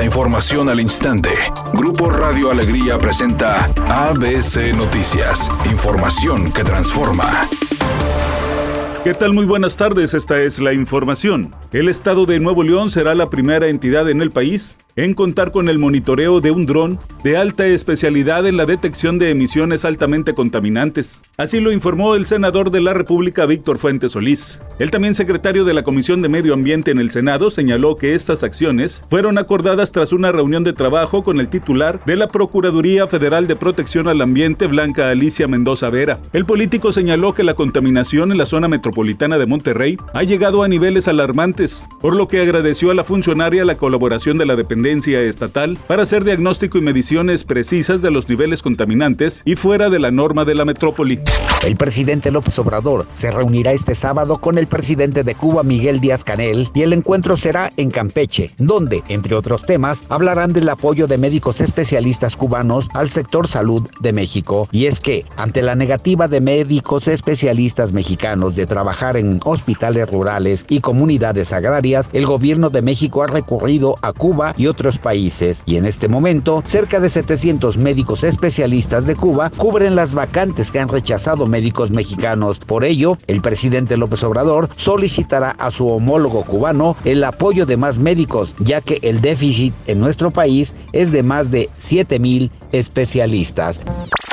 La información al instante. Grupo Radio Alegría presenta ABC Noticias. Información que transforma. ¿Qué tal? Muy buenas tardes, esta es la información. El estado de Nuevo León será la primera entidad en el país en contar con el monitoreo de un dron de alta especialidad en la detección de emisiones altamente contaminantes. Así lo informó el senador de la República Víctor Fuentes Solís. El también secretario de la Comisión de Medio Ambiente en el Senado señaló que estas acciones fueron acordadas tras una reunión de trabajo con el titular de la Procuraduría Federal de Protección al Ambiente, Blanca Alicia Mendoza Vera. El político señaló que la contaminación en la zona metropolitana de Monterrey ha llegado a niveles alarmantes, por lo que agradeció a la funcionaria la colaboración de la dependencia estatal para hacer diagnóstico y mediciones precisas de los niveles contaminantes y fuera de la norma de la metrópoli. El presidente López Obrador se reunirá este sábado con el presidente de Cuba, Miguel Díaz Canel, y el encuentro será en Campeche, donde, entre otros temas, hablarán del apoyo de médicos especialistas cubanos al sector salud de México. Y es que, ante la negativa de médicos especialistas mexicanos de trabajar en hospitales rurales y comunidades agrarias, el gobierno de México ha recurrido a Cuba y otros países y en este momento cerca de 700 médicos especialistas de Cuba cubren las vacantes que han rechazado médicos mexicanos. Por ello, el presidente López Obrador solicitará a su homólogo cubano el apoyo de más médicos, ya que el déficit en nuestro país es de más de 7 mil especialistas.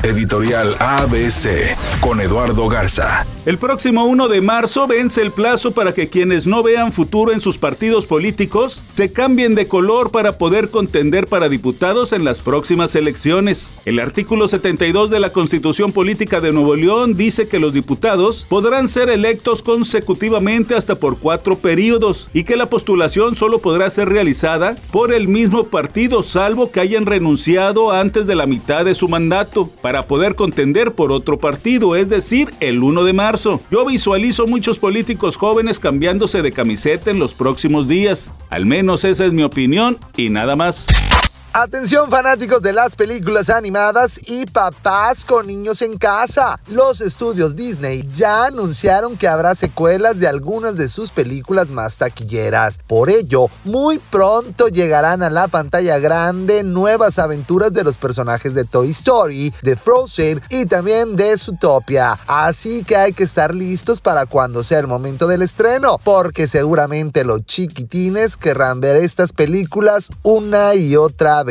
Editorial ABC con Eduardo Garza. El próximo 1 de marzo vence el plazo para que quienes no vean futuro en sus partidos políticos se cambien de color para poder contender para diputados en las próximas elecciones. El artículo 72 de la Constitución Política de Nuevo León dice que los diputados podrán ser electos consecutivamente hasta por cuatro periodos y que la postulación solo podrá ser realizada por el mismo partido salvo que hayan renunciado antes de la mitad de su mandato para poder contender por otro partido, es decir, el 1 de marzo. Yo visualizo muchos políticos jóvenes cambiándose de camiseta en los próximos días. Al menos esa es mi opinión y nada más. Atención fanáticos de las películas animadas y papás con niños en casa. Los estudios Disney ya anunciaron que habrá secuelas de algunas de sus películas más taquilleras. Por ello, muy pronto llegarán a la pantalla grande nuevas aventuras de los personajes de Toy Story, de Frozen y también de Zootopia. Así que hay que estar listos para cuando sea el momento del estreno, porque seguramente los chiquitines querrán ver estas películas una y otra vez.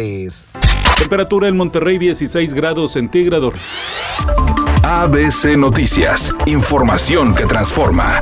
Temperatura en Monterrey 16 grados centígrados. ABC Noticias, información que transforma.